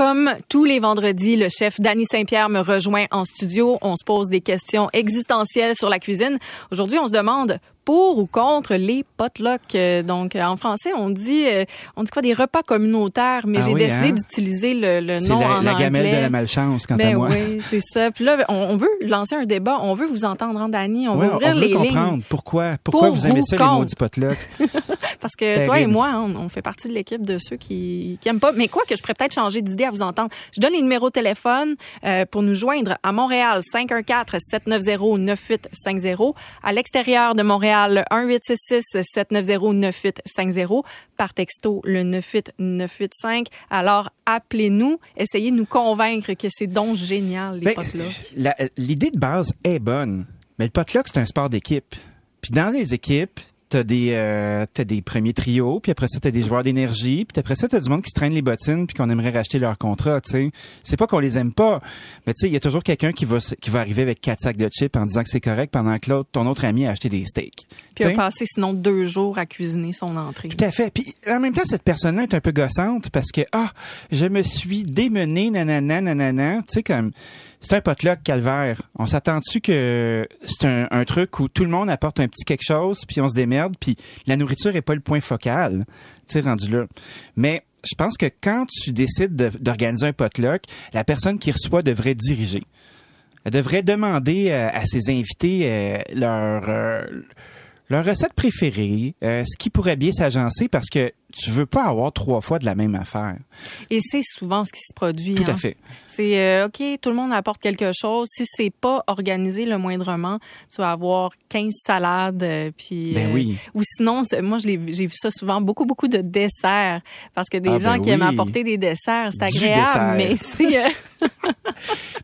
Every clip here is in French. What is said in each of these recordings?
Comme tous les vendredis, le chef Danny Saint-Pierre me rejoint en studio. On se pose des questions existentielles sur la cuisine. Aujourd'hui, on se demande pour ou contre les potlucks. Euh, donc, en français, on dit, euh, on dit quoi, des repas communautaires, mais Ah j'ai oui, décidé hein? d'utiliser le, le nom la, en la anglais. gamelle de la malchance, quant à Ben moi. oui, c'est ça. Puis là, on, on veut lancer un débat, on veut vous entendre, hein, Dani, on veut ouvrir on veut les lignes. comprendre pourquoi, pourquoi Pour vous aimez ça, les maudits potlucks. Parce que toi et moi, hein, on, on fait partie de l'équipe de ceux qui, qui aiment pas. Mais quoi que je pourrais peut-être changer d'idée à vous entendre. Je donne les numéros de téléphone euh, pour nous joindre à Montréal 514-790-9850. À l'extérieur de Montréal 1866-790-9850. Par texto le 98985. Alors appelez-nous, essayez de nous convaincre que c'est donc génial les Ben, la- L'idée de base est bonne, mais le potluck, c'est un sport d'équipe. Puis dans les équipes, t'as des euh, t'as des premiers trios, puis après ça t'as des joueurs d'énergie, puis après ça t'as du monde qui se traîne les bottines, puis qu'on aimerait racheter leur contrat. Tu sais, c'est pas qu'on les aime pas, mais tu sais, il y a toujours quelqu'un qui va qui va arriver avec quatre sacs de chips en disant que c'est correct, pendant que l'autre ton autre ami a acheté des steaks. Puis a passé sinon deux jours à cuisiner son entrée. Tout à fait. Puis en même temps, cette personne-là est un peu gossante parce que ah, je me suis démené, nanana, nanana. Tu sais comme c'est un potluck calvaire. On s'attend-tu que c'est un, un truc où tout le monde apporte un petit quelque chose, puis on se démerde, puis la nourriture est pas le point focal. Tu sais rendu là. Mais je pense que quand tu décides de- d'organiser un potluck, la personne qui reçoit devrait diriger. Elle devrait demander euh, à ses invités euh, leur euh, leur recette préférée, ce qui pourrait bien s'agencer parce que tu veux pas avoir trois fois de la même affaire. Et c'est souvent ce qui se produit. Tout hein. à fait. C'est euh, OK, tout le monde apporte quelque chose. Si c'est pas organisé le moindrement, tu vas avoir 15 salades euh, puis Ben euh, oui. ou sinon moi j'ai vu ça souvent beaucoup beaucoup de desserts parce que des Ah, gens ben qui aiment apporter des desserts, c'est agréable dessert. mais c'est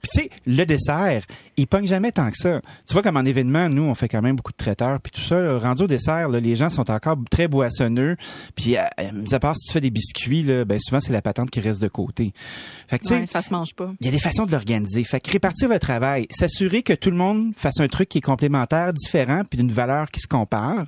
Puis tu sais, le dessert, il pogne jamais tant que ça. Tu vois comme en événement, nous on fait quand même beaucoup de traiteurs puis tout ça, là, rendu au dessert, là, les gens sont encore très boissonneux. Puis mis à part si tu fais des biscuits là, ben souvent c'est la patente qui reste de côté. Fait que tu sais, ouais, ça se mange pas. il y a des façons de l'organiser. Fait que répartir le travail, s'assurer que tout le monde fasse un truc qui est complémentaire, différent, puis d'une valeur qui se compare.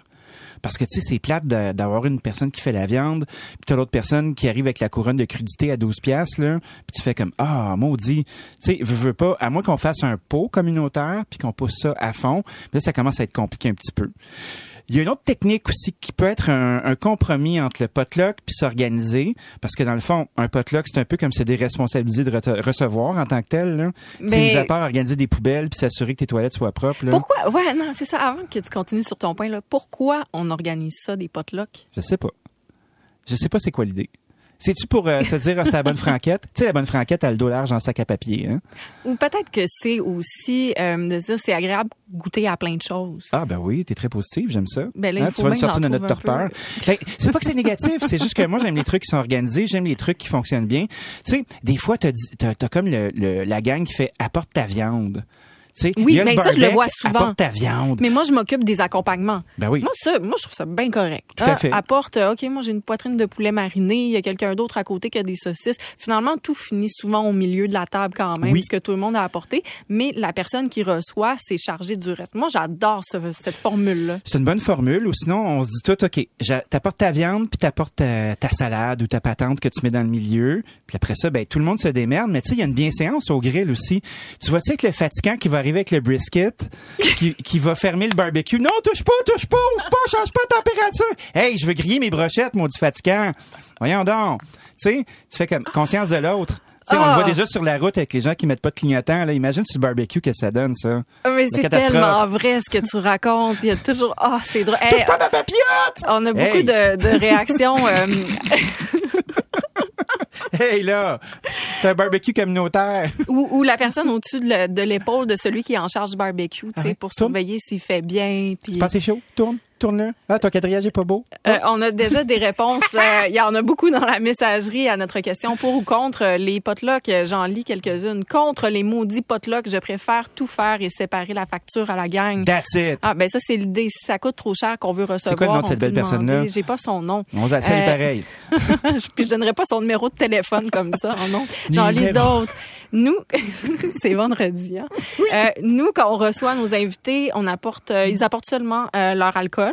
Parce que, tu sais, c'est plate d'avoir une personne qui fait la viande, puis t'as l'autre personne qui arrive avec la couronne de crudité à 12 piastres, là, puis tu fais comme, ah, maudit. Tu sais, veux, veux pas, à moins qu'on fasse un pot communautaire, puis qu'on pousse ça à fond, là, ça commence à être compliqué un petit peu. Il y a une autre technique aussi qui peut être un, un compromis entre le potluck puis s'organiser, parce que dans le fond, un potluck c'est un peu comme se déresponsabiliser de re- recevoir en tant que tel. Là. Mais- C'est mis à part organiser des poubelles puis s'assurer que tes toilettes soient propres. Là. Pourquoi? Ouais, non, c'est ça avant que tu continues sur ton point là. Pourquoi on organise ça des potlucks? Je sais pas. Je sais pas c'est quoi l'idée. C'est-tu pour euh, se dire, ah, c'est la bonne franquette? Tu sais, la bonne franquette, elle a le dos large en sac à papier. Hein? Ou peut-être que c'est aussi euh, de se dire c'est agréable goûter à plein de choses. Ah ben oui, t'es très positive, j'aime ça. Ben là, Hein, tu vas nous sortir de notre torpeur. Ben, c'est pas que c'est négatif, c'est juste que moi j'aime les trucs qui sont organisés, j'aime les trucs qui fonctionnent bien. Tu sais, des fois t'as t'as as comme le, le- la gang qui fait apporte ta viande. Sais, Oui, mais ça, je le vois souvent. Apporte ta viande. Mais moi, je m'occupe des accompagnements. Ben oui. Moi, ça, moi, je trouve ça bien correct. Tout à Ah, fait. Apporte, euh, OK, moi, j'ai une poitrine de poulet mariné, il y a quelqu'un d'autre à côté qui a des saucisses. Finalement, tout finit souvent au milieu de la table quand même, Oui. ce que tout le monde a apporté. Mais la personne qui reçoit, c'est chargé du reste. Moi, j'adore ce- cette formule-là. C'est une bonne formule, ou sinon on se dit tout, OK, t'apportes ta viande, puis t'apportes ta, ta salade ou ta patente que tu mets dans le milieu. Puis après ça, ben tout le monde se démerde. Mais tu sais, il y a une bienséance au grill aussi. Tu vois, tu sais, avec le fatigant qui va arriver avec le brisket, qui, qui va fermer le barbecue. Non, touche pas, touche pas, ouvre pas, change pas de température. Hey, je veux griller mes brochettes, maudit fatigant. Voyons donc. Tu sais, tu fais comme conscience de l'autre. On le Ah. voit déjà sur la route avec les gens qui mettent pas de clignotant. Là. Imagine sur le barbecue que ça donne, ça. Ah, Mais c'est tellement vrai ce que tu racontes. Il y a toujours, ah, c'est drôle. Hey, Touche pas ma papillote! on a beaucoup de, de réactions. euh, Hey là, t'as un barbecue communautaire. Ou, ou la personne au-dessus de le- de l'épaule de celui qui est en charge du barbecue, tu sais, Ouais. pour Tourne. surveiller s'il fait bien. Puis, Pas c'est chaud, tourne, tourne-le. Ah, ton quadrillage est pas beau. Euh, on a déjà des réponses. euh, Il y en a beaucoup dans la messagerie à notre question pour ou contre euh, les potlucks. J'en lis quelques-unes. Contre les maudits potlucks, je préfère tout faire et séparer la facture à la gang. That's it. Ah ben ça c'est l'idée. Si ça coûte trop cher qu'on veut recevoir, quoi le nom de on cette belle personne-là? J'ai pas son nom. On va salut Euh, pareil. je, puis je donnerai pas son numéro de téléphone comme ça. Oh non. J'en lis d'autres. Nous, c'est vendredi. Hein? Euh, nous, quand on reçoit nos invités, on apporte, euh, ils apportent seulement euh, leur alcool.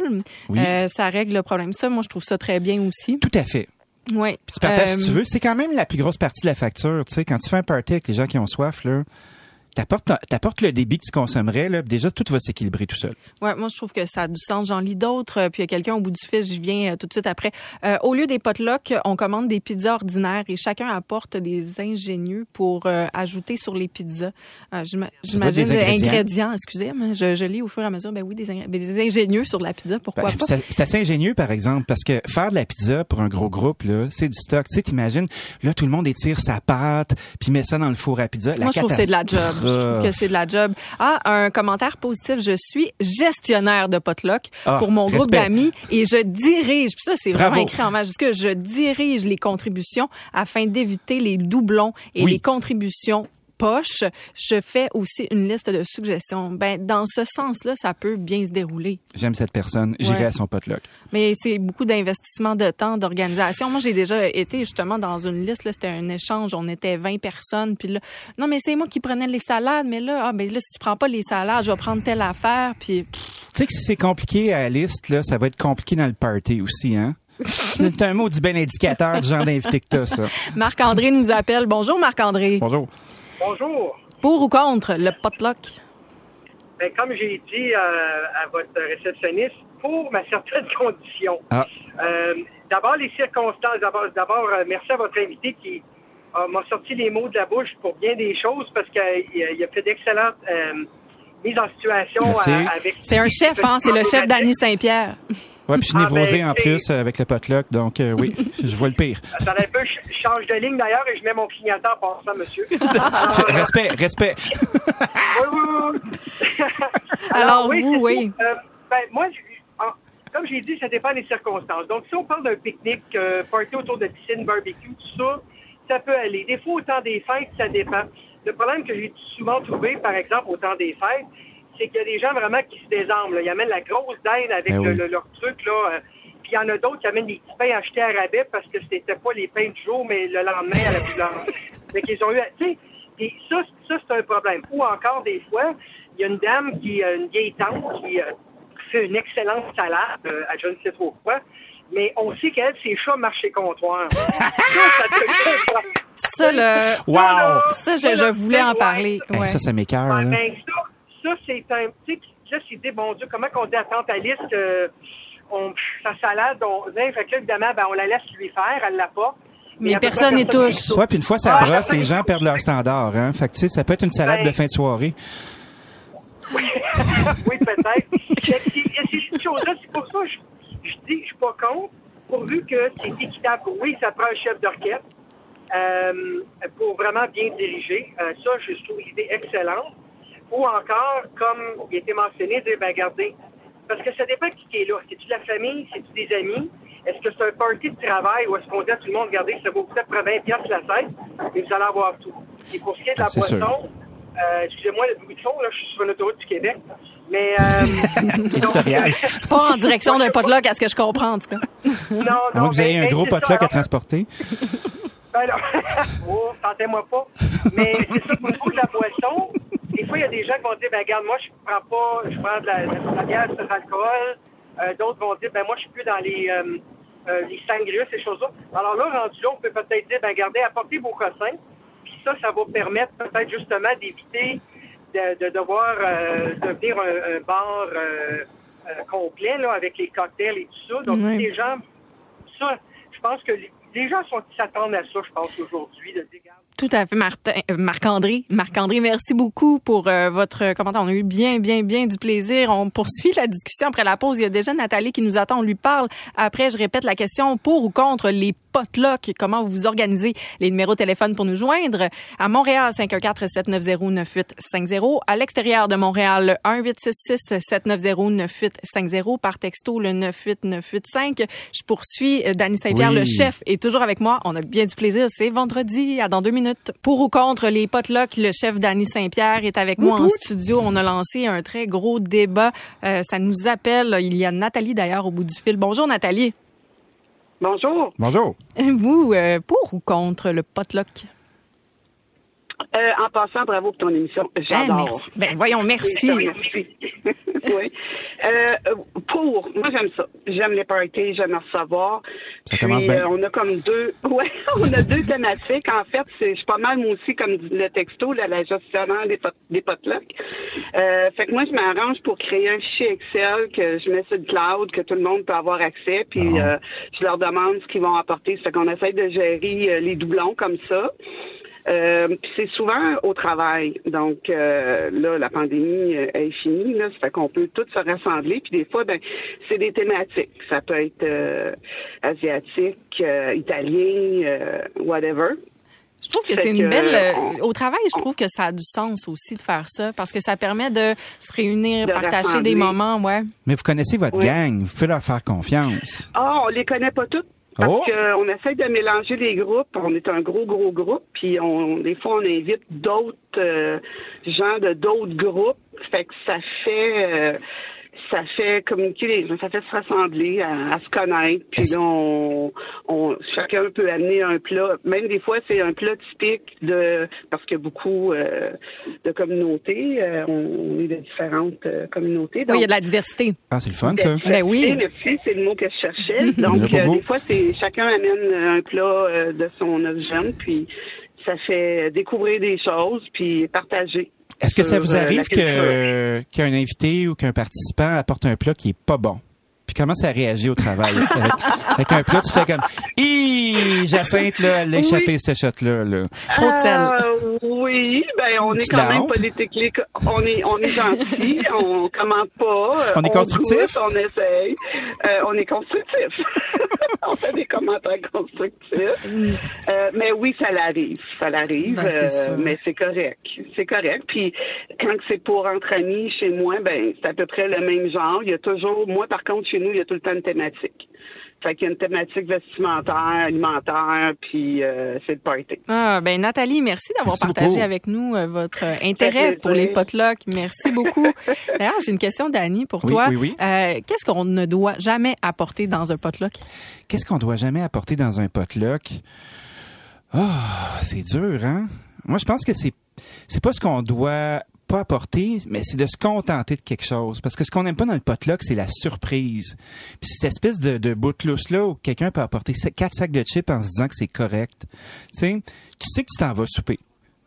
Oui. Euh, ça règle le problème. Ça, moi, je trouve ça très bien aussi. Tout à fait. Oui. Puis tu partages si Euh, tu veux. C'est quand même la plus grosse partie de la facture. Tu sais, quand tu fais un party avec les gens qui ont soif, là, t'apportes, t'apportes le débit que tu consommerais, là, déjà, tout va s'équilibrer tout seul. Ouais, moi je trouve que ça a du sens. J'en lis d'autres, euh, puis il y a quelqu'un au bout du fil, je viens euh, tout de suite après. Euh, au lieu des potlucks, on commande des pizzas ordinaires et chacun apporte des ingénieux pour euh, ajouter sur les pizzas. Euh, j'ima- J'imagine des ingrédients. ingrédients, excusez, mais je, je lis au fur et à mesure. Ben oui, des, ben, des ingénieux sur la pizza, pourquoi Ben, pas? c'est c'est assez ingénieux, par exemple, parce que faire de la pizza pour un gros groupe, là, c'est du stock. Tu sais, t'imagines, là, tout le monde étire sa pâte, puis met ça dans le four à pizza. La Moi, je trouve que c'est de la job. Je trouve que c'est de la job. Ah, un commentaire positif. Je suis gestionnaire de potluck Ah, pour mon groupe d'amis et je dirige. Puis ça, c'est vraiment écrit en majuscule. Je dirige les contributions afin d'éviter les doublons et Oui. les contributions poche. Je fais aussi une liste de suggestions. Ben, dans ce sens-là, ça peut bien se dérouler. J'aime cette personne. J'irai Ouais. à son potluck. Mais c'est beaucoup d'investissement de temps, d'organisation. Moi, j'ai déjà été justement dans une liste. C'était un échange. On était 20 personnes. Puis là, non, mais c'est moi qui prenais les salades. Mais là, ah, ben là, si tu prends pas les salades, je vais prendre telle affaire. Puis Tu sais que si c'est compliqué à la liste, là, ça va être compliqué dans le party aussi, hein? c'est un mot du bien indicateur du genre d'invité que t'as, ça. Marc-André nous appelle. Bonjour, Marc-André. Bonjour. Bonjour. Pour ou contre le potluck? Ben, comme j'ai dit euh, à votre réceptionniste, pour ma certaine condition. Ah. Euh, d'abord, les circonstances. D'abord, d'abord euh, merci à votre invité qui euh, m'a sorti les mots de la bouche pour bien des choses parce qu'il a, fait d'excellentes euh, mises en situation Merci. euh, avec. C'est un chef, hein? C'est le chef d'Annie Saint-Pierre. Ouais, puis je suis Ah, névrosé ben, en plus avec le potluck, donc euh, oui, je vois le pire. Attendez un peu, je change de ligne d'ailleurs et je mets mon clignotant en passant, monsieur. Respect, respect. oui, oui, oui. Alors, vous, c'est oui. Euh, ben, moi, je- en- comme j'ai dit, ça dépend des circonstances. Donc, si on parle d'un pique-nique, euh, party autour de piscine, barbecue, tout ça, ça peut aller. Des fois, au temps des fêtes, ça dépend. Le problème que j'ai souvent trouvé, par exemple, au temps des fêtes, c'est qu'il y a des gens vraiment qui se désarment. là. Ils amènent la grosse dinde avec Ben le- oui. le- leur truc, là. euh, puis il y en a d'autres qui amènent des petits pains achetés à rabais parce que c'était pas les pains du jour, mais le lendemain à la boulangerie. Fait qu'ils ont eu, tu sais, puis ça, ça c'est un problème. Ou encore des fois, il y a une dame qui, euh, une vieille tante qui euh, fait une excellente salade euh, à je ne sais trop quoi, mais on sait qu'elle, ses chats marchent chez comptoir. ça, ça te Ça, le, Wow! ça, je, je voulais en parler. Ben, Ouais. ça, ça m'écœure. Ben, ça, c'est un. Tu sais, là, dit, bon Dieu, comment qu'on dit à Tante Alice que on, sa salade, on, ben, fait que là, évidemment, ben, on la laisse lui faire, elle l'a pas. Mais personne n'y touche. Ouais, puis une fois ça Ouais, brosse, les gens perdent leur standard, hein. Fait que, tu sais, ça peut être une salade Ben- de fin de soirée. oui, peut-être. Que c'est- Ces choses-là, c'est pour ça que je, je dis que je suis pas contre, pourvu que c'est équitable. Oui, ça prend un chef d'orchestre euh, pour vraiment bien diriger. Euh, ça, je trouve l'idée excellente. Ou encore, comme il a été mentionné, dire, ben, regardez, parce que ça dépend qui est là. C'est-tu de la famille? C'est-tu des amis? Est-ce que c'est un party de travail ou est-ce qu'on dit à tout le monde, regardez, ça vaut peut-être 80 piastres la tête et vous allez avoir tout. Et pour ce qui est de la boisson, euh, excusez-moi le bruit de fond, là, je suis sur l'autoroute du Québec. Mais, euh, Éditorial. Pas en direction d'un potluck, à ce que je comprends, en tout cas. non, non. À moins que vous ayez ben, un gros potluck à alors. transporter. Ben là, oh, tentez-moi pas. Mais c'est ça, au niveau de la boisson, des fois, il y a des gens qui vont dire, ben regarde, moi, je prends pas, je prends de la, de la bière sans alcool. Euh, D'autres vont dire, ben moi, je suis plus dans les, euh, euh, les sangrias, ces choses-là. Alors là, rendu là, on peut peut-être dire, ben regardez, apportez vos cossins. Puis ça, ça va permettre peut-être justement d'éviter de, de devoir euh, devenir un, un bar euh, euh, complet, là, avec les cocktails et tout ça. Donc, Oui. les gens ça, je pense que les, gens sont, s'attendent à ça, je pense, aujourd'hui, de dire, Tout à fait, Martin, euh, Marc-André. Marc-André, merci beaucoup pour euh, votre commentaire. On a eu bien, bien, bien du plaisir. On poursuit la discussion après la pause. Il y a déjà Nathalie qui nous attend. On lui parle. Après, je répète la question pour ou contre les potlucks. Comment vous organisez? Les numéros de téléphone pour nous joindre. À Montréal, 514-790-9850. À l'extérieur de Montréal, le 1866-790-9850. Par texto, le 98985. Je poursuis. Euh, Danny Saint-Pierre, Oui. le chef, est toujours avec moi. On a bien du plaisir. C'est vendredi, à dans deux minutes. Pour ou contre les potlucks, le chef Danny Saint-Pierre est avec moi en studio. On a lancé un très gros débat. Euh, ça nous appelle. Il y a Nathalie d'ailleurs au bout du fil. Bonjour Nathalie. Bonjour. Bonjour. Vous, euh, pour ou contre le potluck? Euh, en passant, bravo pour ton émission. Ah, J'adore. merci. Ben, voyons, merci. Oui, merci. oui. Euh, pour, moi j'aime ça. J'aime les parties, j'aime en recevoir. Ça commence Puis, bien. euh, on a comme deux, ouais, on a deux thématiques. En fait, c'est, je suis pas mal moi aussi comme dit le texto, là, la gestionnaire des, pot, des potlucks. Euh, fait que moi je m'arrange pour créer un fichier Excel que je mets sur le cloud, que tout le monde peut avoir accès. Puis euh, je leur demande ce qu'ils vont apporter. Fait qu'on essaye de gérer euh, les doublons comme ça. Euh, puis c'est souvent au travail. Donc euh, là, la pandémie euh, est finie. Là, ça fait qu'on peut tous se rassembler. Puis des fois, ben, c'est des thématiques. Ça peut être euh, asiatique, euh, italien, euh, whatever. Je trouve que c'est une belle. euh, on- au travail, je trouve que ça a du sens aussi de faire ça parce que ça permet de se réunir, De partager rassembler. des moments, ouais. Mais vous connaissez votre Oui. gang, vous pouvez leur faire confiance. Ah, on les connaît pas toutes. Parce Oh! qu'on essaie de mélanger les groupes. On est un gros, gros groupe. Puis on, des fois, on invite d'autres euh, gens de d'autres groupes. Fait que ça fait euh, ça fait communiquer les gens, ça fait se rassembler, à, à se connaître. Puis là, on, on chacun peut amener un plat. Même des fois, c'est un plat typique de parce qu'il y a beaucoup euh, de communautés. Euh, on, on est de différentes euh, communautés. Oui, il y a de la diversité. Ah, c'est le fun, ça. Ben oui. Merci, c'est le mot que je cherchais. Donc, euh, des fois, c'est chacun amène un plat euh, de son origine, puis ça fait découvrir des choses, puis partager. Est-ce que ça sur, vous euh, arrive que qu'un invité ou qu'un participant apporte un plat qui est pas bon? Puis comment ça réagit au travail? Avec, avec un plat, tu fais comme Hi, Jacinthe, là, elle a échappé Oui. ce shot-là. Là. Trop de sel. Euh, oui, ben on est quand la même honte? politique. On est, on est gentil, on commente pas. euh, On est constructif? on essaye. Euh, on est constructif. on fait des commentaires constructifs. Euh, mais oui, ça l'arrive. Ça l'arrive. Ben, sûr. mais c'est correct. C'est correct. Puis quand c'est pour entre amis chez moi, ben c'est à peu près le même genre. Il y a toujours, moi par contre, chez nous, il y a tout le temps une thématique. Fait qu'il y a une thématique vestimentaire, alimentaire, puis euh, c'est le party. Ah, ben Nathalie, merci d'avoir Merci partagé beaucoup. avec nous euh, votre euh, intérêt pour les potlucks. Merci beaucoup. D'ailleurs, j'ai une question d'Annie pour Oui, toi. oui, oui. Euh, Qu'est-ce qu'on ne doit jamais apporter dans un potluck? Qu'est-ce qu'on doit jamais apporter dans un potluck? Ah, c'est dur, hein? Moi, je pense que c'est c'est pas ce qu'on doit pas apporter, mais c'est de se contenter de quelque chose. Parce que ce qu'on n'aime pas dans le potluck, c'est la surprise. Puis cette espèce de, de bout de lousse-là où quelqu'un peut apporter quatre sacs de chips en se disant que c'est correct. Tu sais, tu sais que tu t'en vas souper.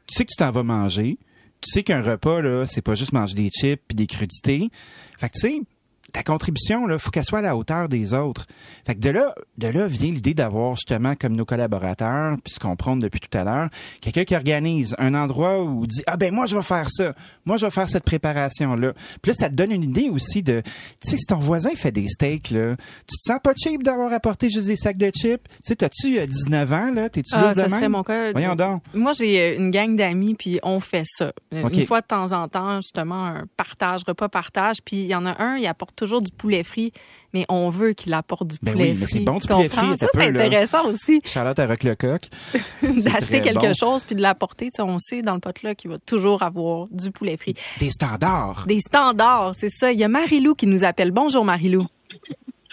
Tu sais que tu t'en vas manger. Tu sais qu'un repas, là, c'est pas juste manger des chips puis des crudités. Fait que, tu sais, ta contribution, là, faut qu'elle soit à la hauteur des autres. Fait que de là, de là vient l'idée d'avoir justement comme nos collaborateurs, puis ce qu'on prône depuis tout à l'heure, quelqu'un qui organise un endroit où dit ah ben moi je vais faire ça, moi je vais faire cette préparation là. Puis là ça te donne une idée aussi de, tu sais si ton voisin fait des steaks là, tu te sens pas cheap d'avoir apporté juste des sacs de chips? Tu sais t'as-tu euh, 19 ans là, t'es-tu Ah, de ça même? mon. Voyons donc. Moi, j'ai euh, une gang d'amis, puis on fait ça. Euh. Une fois de temps en temps, justement, un partage, repas partage. Puis il y en a un, il apporte toujours du poulet frit, mais on veut qu'il apporte du Ben poulet oui, mais frit. c'est bon du poulet frit, Ça, c'est là. intéressant aussi, Charlotte à Rock le coq. d'acheter quelque bon. chose puis de l'apporter. Tu sais, On sait dans le pot-là qu'il va toujours avoir du poulet frit. Des standards. Des standards, c'est ça. Il y a Marilou qui nous appelle. Bonjour, Marilou.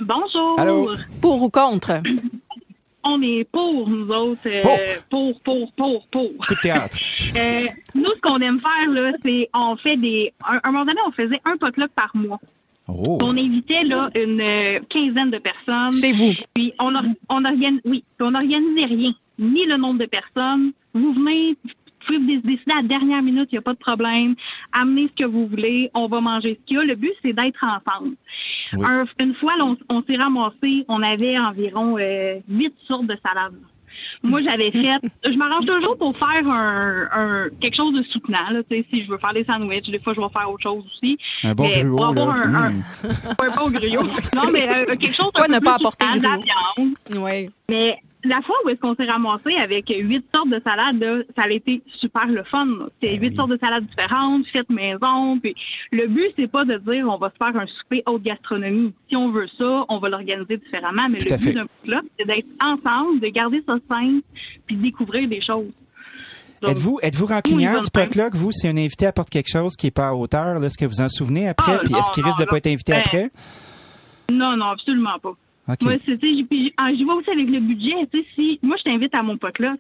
Bonjour. Allô? Pour ou contre? On est pour, nous autres. euh, Pour. pour, pour, pour, pour. Coup de théâtre. Euh, nous, ce qu'on aime faire, là, c'est on fait des. À un moment donné, on faisait un potluck par mois. Oh. On invitait là une euh, quinzaine de personnes. Chez vous. Puis on, or- on organise, oui, on organisait rien, ni le nombre de personnes. Vous venez, vous pouvez dé- décider à la dernière minute, il n'y a pas de problème. Amenez ce que vous voulez, on va manger ce qu'il y a. Le but, c'est d'être ensemble. Oui. Un- une fois, là, on, on s'est ramassé, on avait environ euh, huit sortes de salades. Moi, j'avais fait, je m'arrange toujours pour faire un, un- quelque chose de soutenant. Là, tu sais, si je veux faire des sandwichs, des fois, je vais faire autre chose aussi. Un bon Mais gruau, pour avoir là. un- un- Mm. pas un bon gruau. Non, mais euh, quelque chose Quoi un peu ne plus pas apporter de la viande. Oui. Mais la fois où est-ce qu'on s'est ramassé avec huit sortes de salades, là, ça a été super le fun. C'est Ben huit oui. sortes de salades différentes, faites maison. Puis le but, c'est pas de dire on va se faire un souper haute gastronomie. Si on veut ça, on va l'organiser différemment. Mais Tout le but d'un là, c'est d'être ensemble, de garder ça simple, puis de découvrir des choses. Êtes-vous êtes-vous rancunière Oui, du potluck, vous, si un invité apporte quelque chose qui est pas à hauteur, est-ce que vous en souvenez après? Ah, Puis est-ce qu'il risque de pas là, être invité ben, après? Non, non, absolument pas. Moi, c'est, puis, ah, vais aussi avec le budget. Tu sais, si moi je t'invite à mon pote là,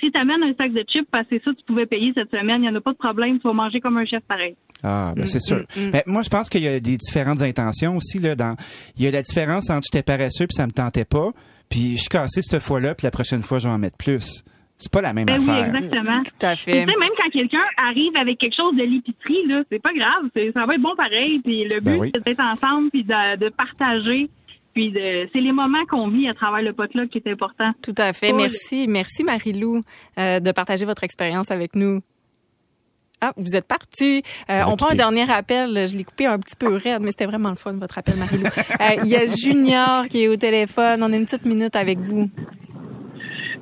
si tu amènes un sac de chips, parce que c'est ça tu pouvais payer cette semaine, il n'y en a pas de problème, tu vas manger comme un chef pareil. Ah, ben c'est Mm, sûr. Mais moi, je pense qu'il y a des différentes intentions aussi. Là, dans... Il y a la différence entre j'étais paresseux puis ça me tentait pas, puis je suis cassé cette fois-là, puis la prochaine fois, je vais en mettre plus. C'est pas la même Ben oui, affaire. exactement. Tout à fait. tu sais, même quand quelqu'un arrive avec quelque chose de l'épicerie, là, c'est pas grave, c'est- ça va être bon pareil. Puis le Ben but, oui. c'est d'être ensemble, puis de, de partager. Puis de, c'est les moments qu'on vit à travers le potluck qui est important. Tout à fait. Merci. Merci, Marie-Lou, euh, de partager votre expérience avec nous. Ah, vous êtes parti. Euh, on prend un dernier appel. Je l'ai coupé un petit peu raide, mais c'était vraiment le fun, votre appel, Marie-Lou. Euh, Il y a Junior qui est au téléphone. On a une petite minute avec vous.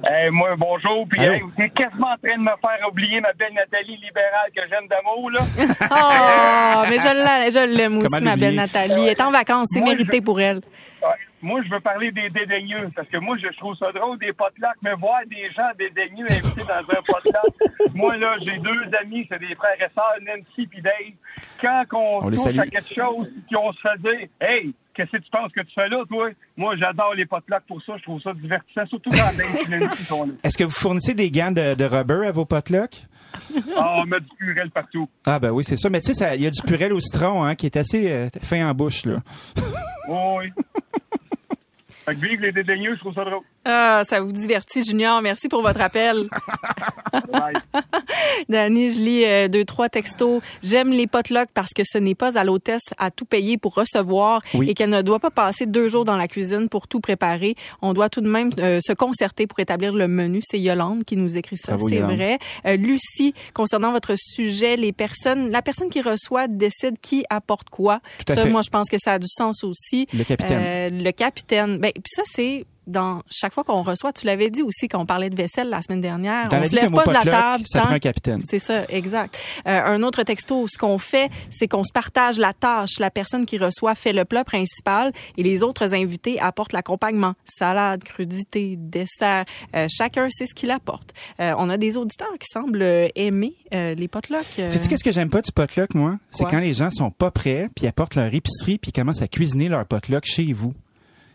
Hey, moi, bonjour. Puis, hey, vous êtes quasiment en train de me faire oublier ma belle Nathalie libérale que j'aime d'amour, là. Oh, mais je l'aime, je l'aime aussi, ma belle? Nathalie. Elle est en vacances. C'est mérité je- pour elle. Moi, je veux parler des dédaigneux, parce que moi, je trouve ça drôle des potlucks, mais voir des gens dédaigneux invités dans un potluck. moi, là, j'ai deux amis, c'est des frères et sœurs, Nancy et Dave. Quand on, On touche à quelque chose, puis on se fait dire, hey, qu'est-ce que tu penses que tu fais là, toi? Moi, j'adore les potlucks pour ça, je trouve ça divertissant, surtout quand Dave et Nancy sont là. Est-ce que vous fournissez des gants de, de rubber à vos potlucks? Ah, on met du purel partout. Ah ben oui, c'est ça. Mais tu sais, il y a du purel au citron hein, qui est assez euh, fin en bouche. là. Oui. Fait que vive les dédaigneux, je trouve ça drôle. Ah, ça vous divertit, Junior. Merci pour votre appel. Dani, je lis euh, deux, trois textos. J'aime les potlucks parce que ce n'est pas à l'hôtesse à tout payer pour recevoir Oui. et qu'elle ne doit pas passer deux jours dans la cuisine pour tout préparer. On doit tout de même euh, se concerter pour établir le menu. C'est Yolande qui nous écrit ça, c'est vrai. Euh, Lucie, concernant votre sujet, les personnes, la personne qui reçoit décide qui apporte quoi. Tout à ça, fait. moi, je pense que ça a du sens aussi. Le capitaine. Euh, le capitaine. Ben, puis ça, c'est dans chaque fois qu'on reçoit. Tu l'avais dit aussi quand on parlait de vaisselle la semaine dernière. Dans on se lève pas de la table. ça tant- prend un capitaine. c'est ça, exact. Euh, un autre texto, ce qu'on fait, c'est qu'on se partage la tâche. La personne qui reçoit fait le plat principal et les autres invités apportent l'accompagnement. Salade, crudité, dessert. Euh, chacun sait ce qu'il apporte. Euh, on a des auditeurs qui semblent euh, aimer euh, les potlucks. euh. Sais-tu qu'est-ce que j'aime pas du potluck, moi? C'est quand les gens sont pas prêts, puis apportent leur épicerie, puis commencent à cuisiner leur potluck chez vous.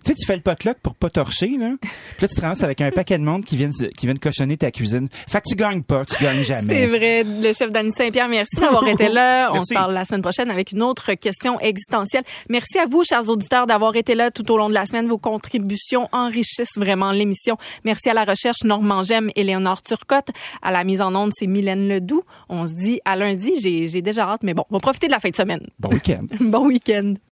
Tu sais, tu fais le potluck pour pas torcher, là. Puis là, tu te ramasses avec un paquet de monde qui viennent, qui viennent cochonner ta cuisine. Fait que tu gagnes pas, tu gagnes C'est jamais. vrai. Le chef Danny Saint-Pierre, merci d'avoir été là. On Merci. se parle la semaine prochaine avec une autre question existentielle. Merci à vous, chers auditeurs, d'avoir été là tout au long de la semaine. Vos contributions enrichissent vraiment l'émission. Merci à la recherche Normand Gem et Léonard Turcotte. À la mise en onde, c'est Mylène Ledoux. On se dit à lundi. J'ai déjà hâte, mais bon, on va profiter de la fin de semaine. Bon week-end. bon week-end.